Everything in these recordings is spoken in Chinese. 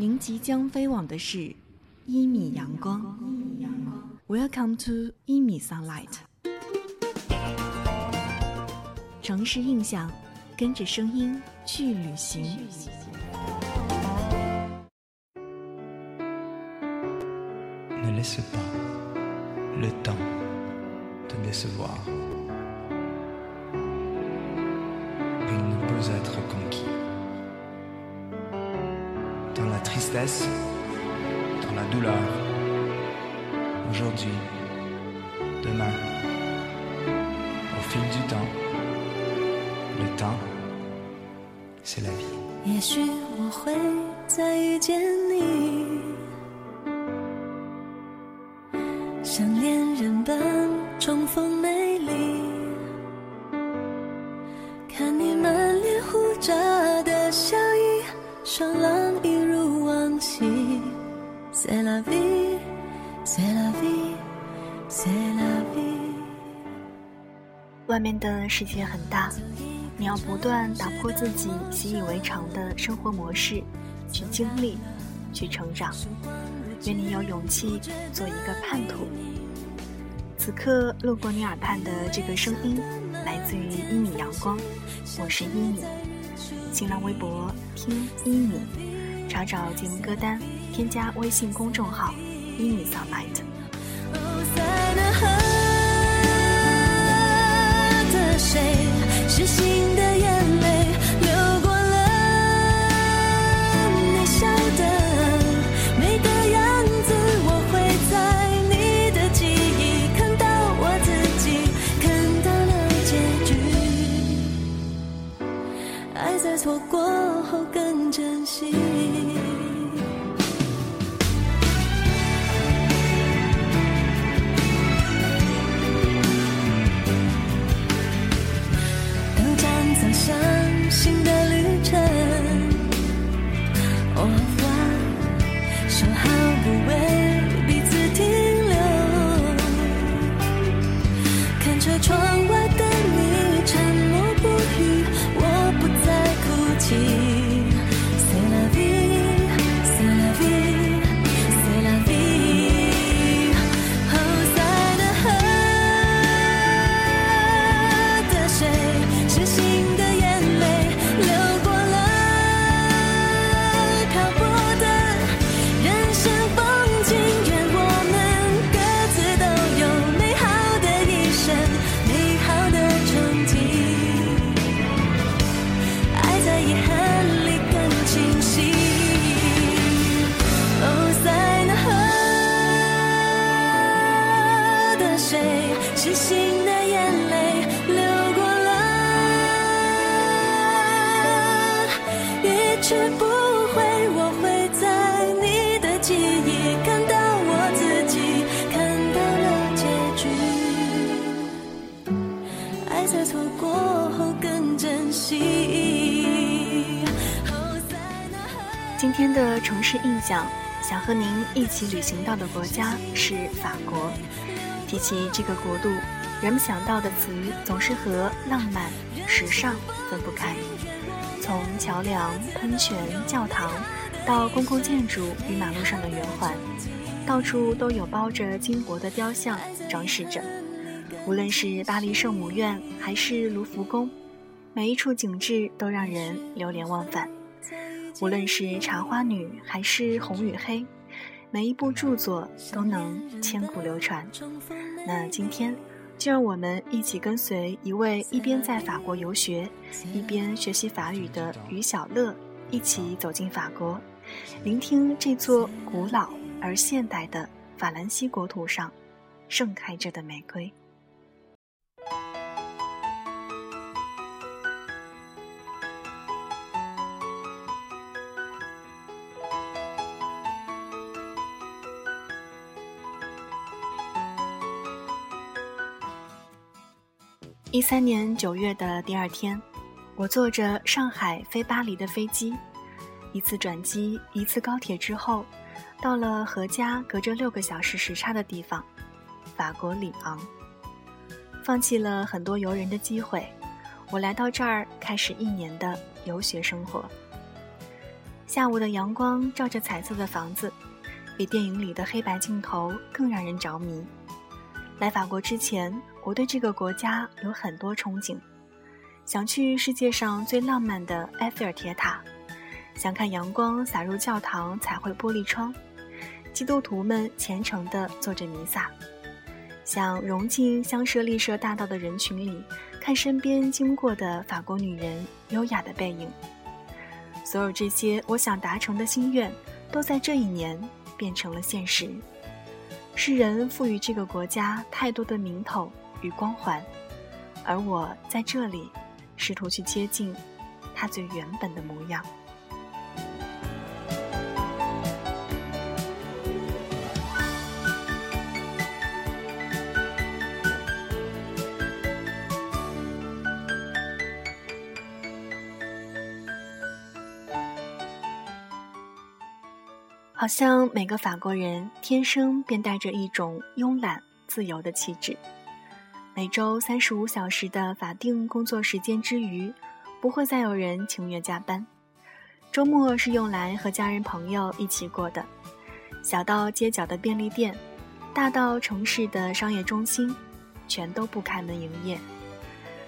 您即将飞往的是一米阳光。Welcome to 一米 sunlight。城市印象，跟着声音去旅行。Ne laisse pas le temps te décevoir. Il ne peut être dans la douleur, aujourd'hui, demain, au fil du temps, le temps, c'est la vie. 世界很大，你要不断打破自己习以为常的生活模式，去经历，去成长。愿你有勇气做一个叛徒。此刻路过你耳畔的这个声音，来自于一米阳光，我是一米。新浪微博听一米，查找节目歌单，添加微信公众号一米 sunlight。这心是心的眼泪流过了，一去不回。我会在你的记忆看到我自己，看到了结局。爱在错过后更珍惜。今天的城市印象，想和您一起旅行到的国家是法国。提起这个国度，人们想到的词总是和浪漫、时尚分不开。从桥梁、喷泉、教堂，到公共建筑与马路上的圆环，到处都有包着金箔的雕像装饰着。无论是巴黎圣母院还是卢浮宫，每一处景致都让人流连忘返。无论是茶花女还是红与黑，每一部著作都能千古流传。那今天，就让我们一起跟随一位一边在法国游学，一边学习法语的于小乐，一起走进法国，聆听这座古老而现代的法兰西国土上盛开着的玫瑰。一三年九月的第二天，我坐着上海飞巴黎的飞机，一次转机，一次高铁之后，到了和家隔着六个小时时差的地方——法国里昂。放弃了很多游人的机会，我来到这儿开始一年的游学生活。下午的阳光照着彩色的房子，比电影里的黑白镜头更让人着迷。来法国之前，我对这个国家有很多憧憬，想去世界上最浪漫的埃菲尔铁塔，想看阳光洒入教堂彩绘玻璃窗，基督徒们虔诚地做着弥撒，想融进香榭丽舍大道的人群里，看身边经过的法国女人优雅的背影。所有这些我想达成的心愿，都在这一年变成了现实。世人赋予这个国家太多的名头与光环，而我在这里，试图去接近它最原本的模样。好像每个法国人天生便带着一种慵懒自由的气质。每周三十五小时的法定工作时间之余，不会再有人情愿加班。周末是用来和家人朋友一起过的。小到街角的便利店，大到城市的商业中心，全都不开门营业。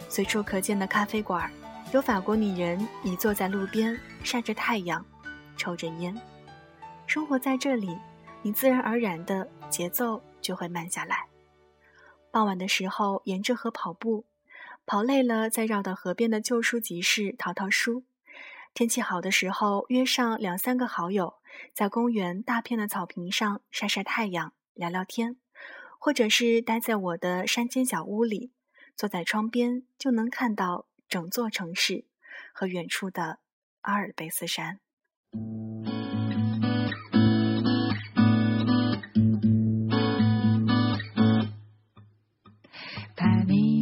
随处可见的咖啡馆，有法国女人倚坐在路边晒着太阳，抽着烟。生活在这里，你自然而然的节奏就会慢下来。傍晚的时候，沿着河跑步，跑累了再绕到河边的旧书集市淘淘书。天气好的时候，约上两三个好友，在公园大片的草坪上晒晒太阳、聊聊天，或者是待在我的山间小屋里，坐在窗边就能看到整座城市和远处的阿尔卑斯山。Danny.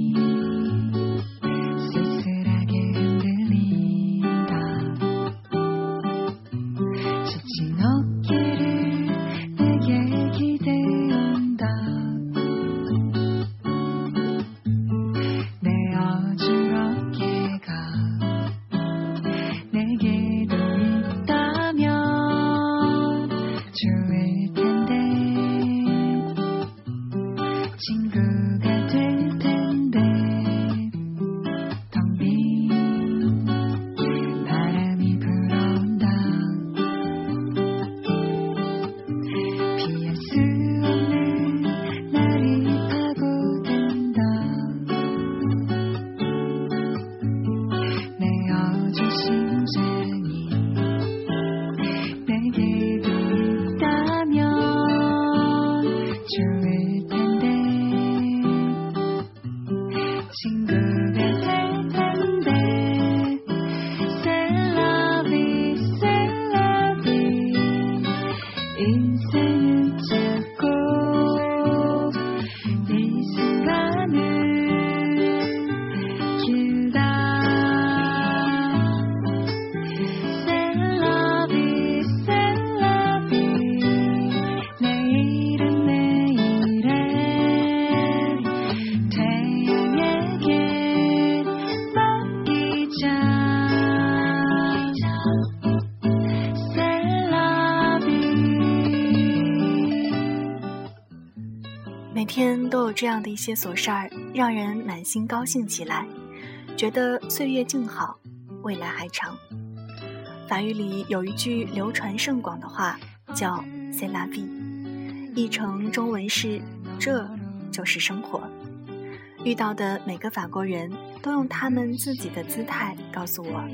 天都有这样的一些琐事儿，让人满心高兴起来，觉得岁月静好，未来还长。法语里有一句流传甚广的话，叫 “c'est la vie”，译成中文是“这就是生活”。遇到的每个法国人都用他们自己的姿态告诉我，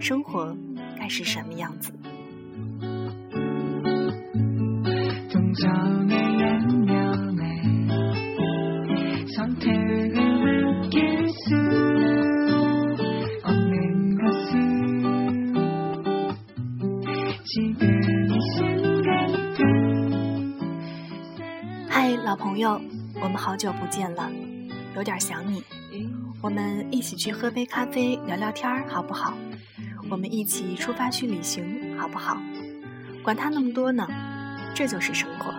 生活该是什么样子。嗨，老朋友，我们好久不见了，有点想你。我们一起去喝杯咖啡聊聊天儿，好不好？我们一起出发去旅行，好不好？管他那么多呢，这就是生活。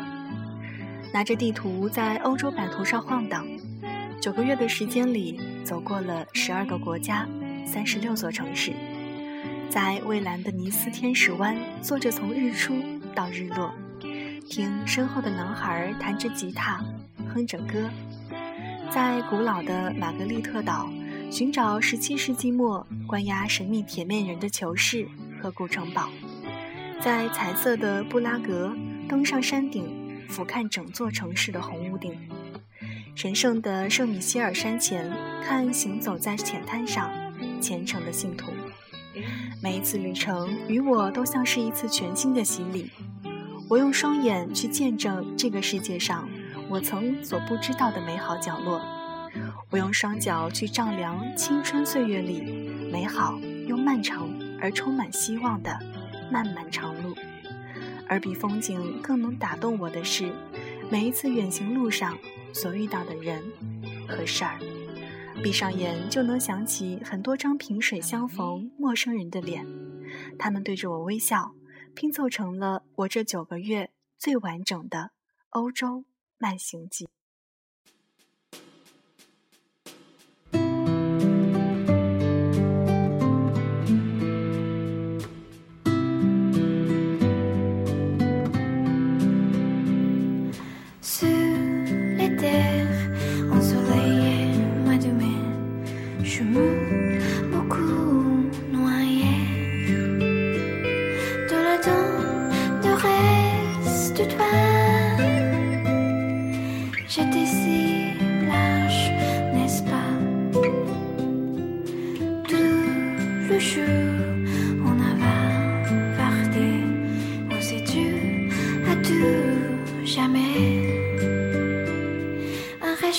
拿着地图在欧洲版图上晃荡，九个月的时间里，走过了十二个国家，三十六座城市，在蔚蓝的尼斯天使湾坐着，从日出到日落，听身后的男孩弹着吉他，哼着歌；在古老的玛格丽特岛，寻找17世纪末关押神秘铁面人的囚室和古城堡；在彩色的布拉格，登上山顶，俯瞰整座城市的红屋顶；神圣的圣米歇尔山前，看行走在浅滩上虔诚的信徒。每一次旅程与我都像是一次全新的洗礼。我用双眼去见证这个世界上我曾所不知道的美好角落。我用双脚去丈量青春岁月里美好又漫长而充满希望的漫漫长路。而比风景更能打动我的是，每一次远行路上所遇到的人和事儿。闭上眼就能想起很多张萍水相逢陌生人的脸，他们对着我微笑，拼凑成了我这九个月最完整的欧洲慢行记。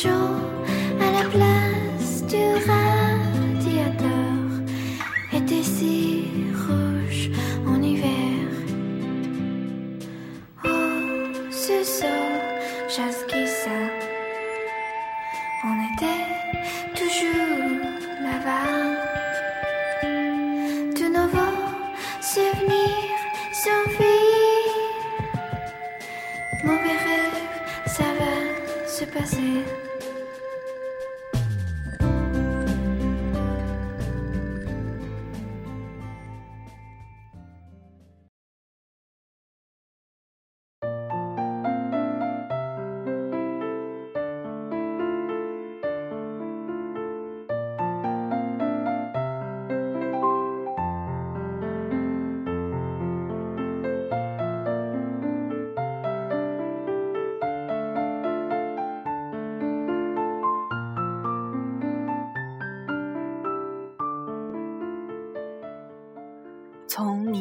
à la place du rêve.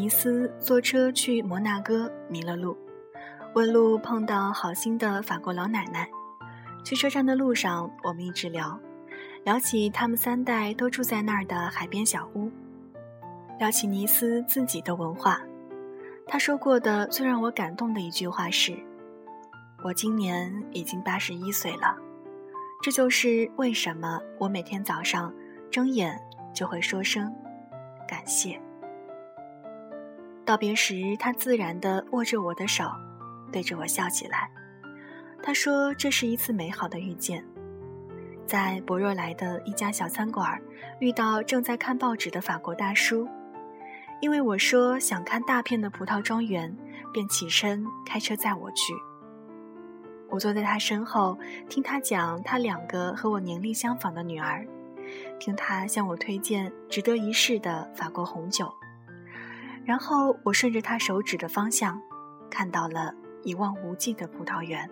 尼斯坐车去摩纳哥迷了路，问路碰到好心的法国老奶奶。去车站的路上，我们一直聊，聊起他们三代都住在那儿的海边小屋，聊起尼斯自己的文化。他说过的最让我感动的一句话是：“我今年已经八十一岁了，这就是为什么我每天早上睁眼就会说声感谢。”道别时，他自然地握着我的手，对着我笑起来。他说：“这是一次美好的遇见，在博若莱的一家小餐馆遇到正在看报纸的法国大叔。因为我说想看大片的葡萄庄园，便起身开车载我去。我坐在他身后，听他讲他两个和我年龄相仿的女儿，听他向我推荐值得一试的法国红酒。”然后我顺着他手指的方向，看到了一望无际的葡萄园。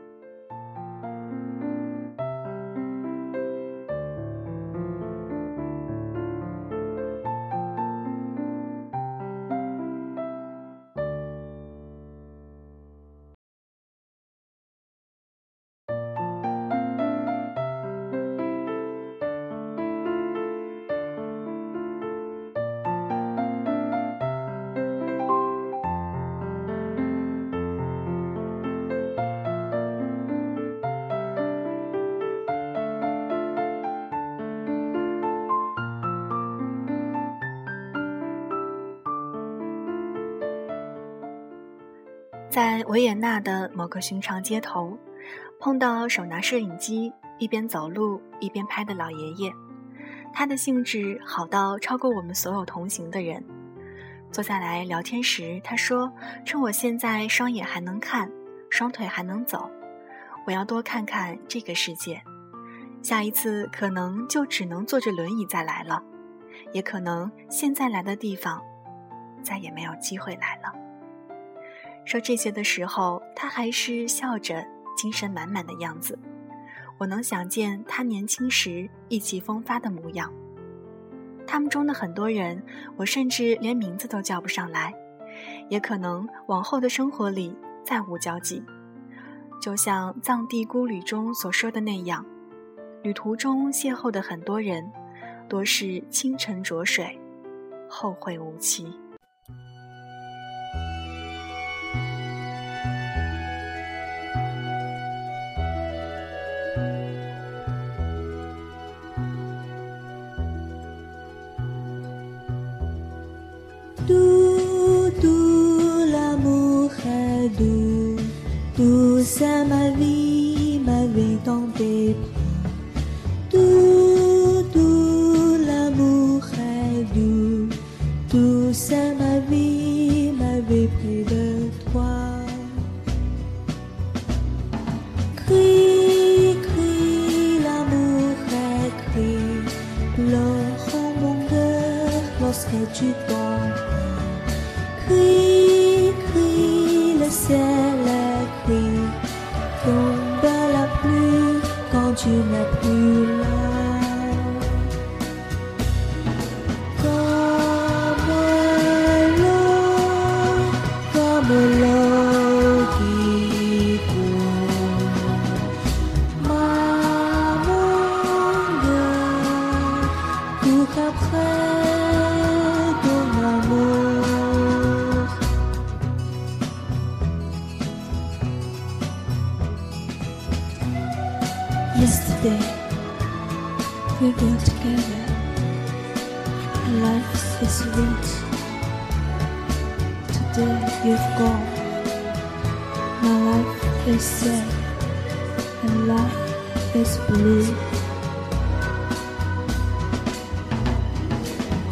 在维也纳的某个寻常街头，碰到手拿摄影机一边走路一边拍的老爷爷，他的兴致好到超过我们所有同行的人。坐下来聊天时，他说：“趁我现在双眼还能看，双腿还能走，我要多看看这个世界。下一次可能就只能坐着轮椅再来了，也可能现在来的地方，再也没有机会来了。”说这些的时候，他还是笑着，精神满满的样子。我能想见他年轻时意气风发的模样。他们中的很多人，我甚至连名字都叫不上来，也可能往后的生活里再无交集。就像《藏地孤旅》中所说的那样，旅途中邂逅的很多人，多是清晨浊水，后会无期。Bye.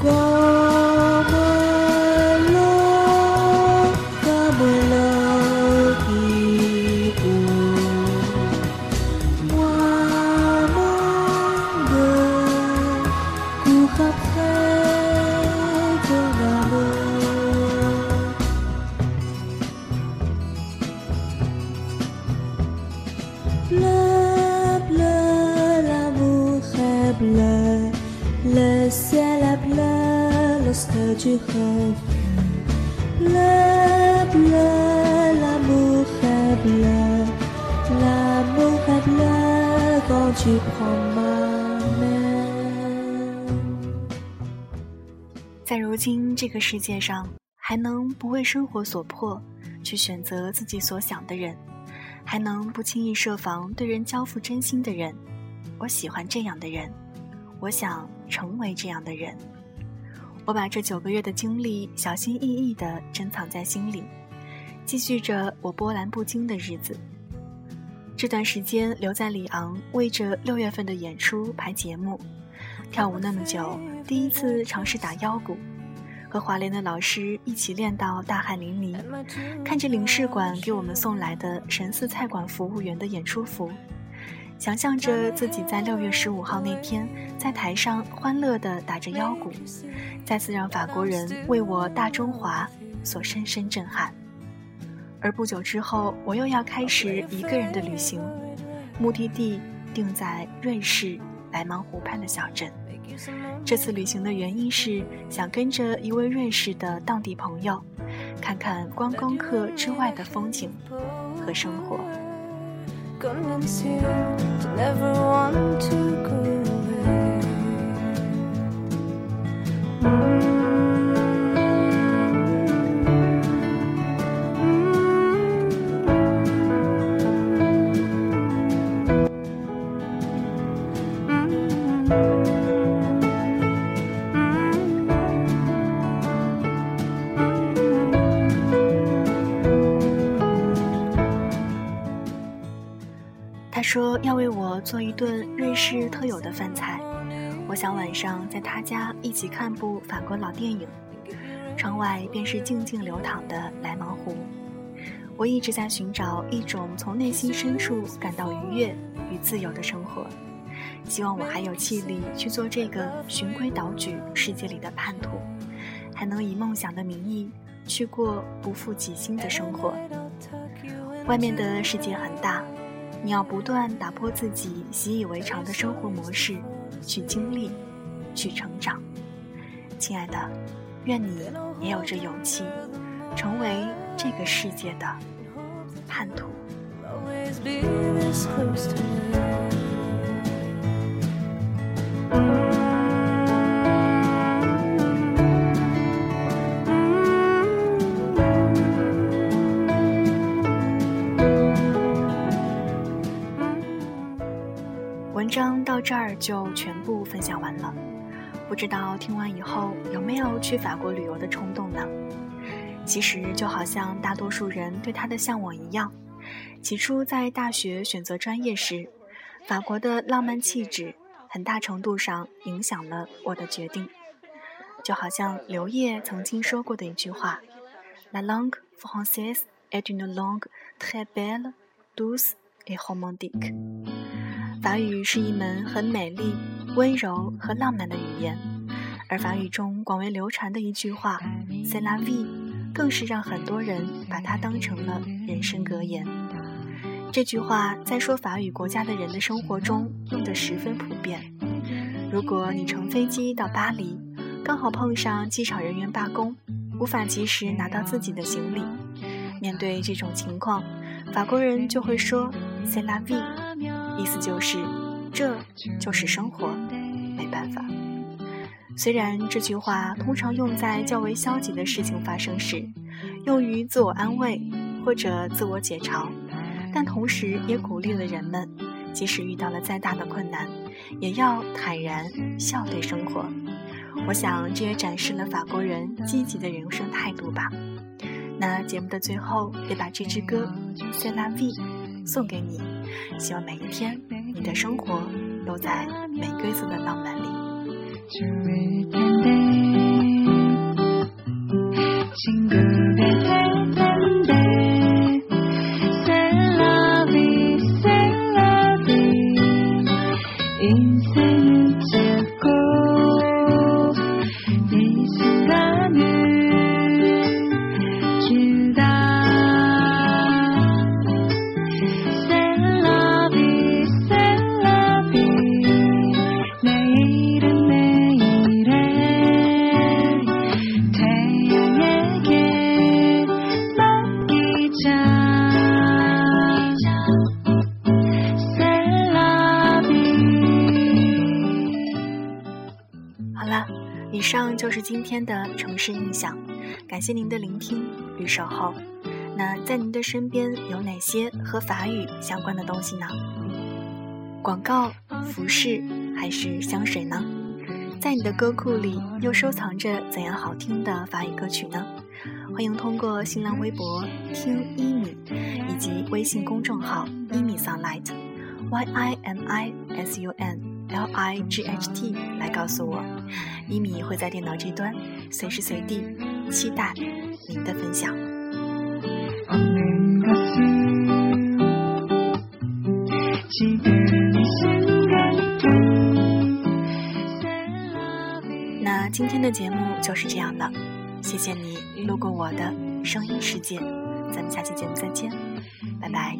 光。个世界上，还能不为生活所迫，去选择自己所想的人，还能不轻易设防对人交付真心的人，我喜欢这样的人，我想成为这样的人。我把这九个月的经历小心翼翼地珍藏在心里，继续着我波澜不惊的日子。这段时间留在里昂，为着六月份的演出排节目，跳舞那么久，第一次尝试打腰鼓，和华联的老师一起练到大汗淋漓，看着领事馆给我们送来的神似菜馆服务员的演出服。想象着自己在六月十五号那天在台上欢乐地打着腰鼓，再次让法国人为我大中华所深深震撼。而不久之后，我又要开始一个人的旅行，目的地定在瑞士莱芒湖畔的小镇。这次旅行的原因是想跟着一位瑞士的当地朋友，看看观光客之外的风景和生活。他说要为我做一顿瑞士特有的饭菜，我想晚上在他家一起看部法国老电影。窗外便是静静流淌的莱芒湖。我一直在寻找一种从内心深处感到愉悦与自由的生活，希望我还有气力去做这个循规蹈矩世界里的叛徒，还能以梦想的名义去过不负己心的生活。外面的世界很大，你要不断打破自己习以为常的生活模式，去经历，去成长。亲爱的，愿你也有着勇气，成为。这个世界的叛徒。这儿就全部分享完了，不知道听完以后有没有去法国旅游的冲动呢？其实就好像大多数人对他的向往一样，起初在大学选择专业时，法国的浪漫气质很大程度上影响了我的决定。就好像刘烨曾经说过的一句话：“La langue française est une langue très belle, douce et romantique。”法语是一门很美丽、温柔和浪漫的语言，而法语中广为流传的一句话：“C'est la vie。”更是让很多人把它当成了人生格言。这句话在说法语国家的人的生活中用得十分普遍。如果你乘飞机到巴黎，刚好碰上机场人员罢工，无法及时拿到自己的行李，面对这种情况，法国人就会说 “c'est la vie”，意思就是这就是生活，没办法。虽然这句话通常用在较为消极的事情发生时，用于自我安慰或者自我解嘲，但同时也鼓励了人们，即使遇到了再大的困难，也要坦然笑对生活。我想这也展示了法国人积极的人生态度吧。那节目的最后，也把这支歌《C'est la vie》送给你，希望每一天你的生活都在玫瑰色的浪漫里。就，是今天的城市印象，感谢您的聆听与守候。那在您的身边有哪些和法语相关的东西呢？广告、服饰还是香水呢？在你的歌库里又收藏着怎样好听的法语歌曲呢？欢迎通过新浪微博听一米以及微信公众号一米 sunlight，y i m i s u n。L I G H T 来告诉我，一米会在电脑这端，随时随地期待您的分享。那今天的节目就是这样了，谢谢你路过我的声音世界，咱们下期节目再见，拜拜。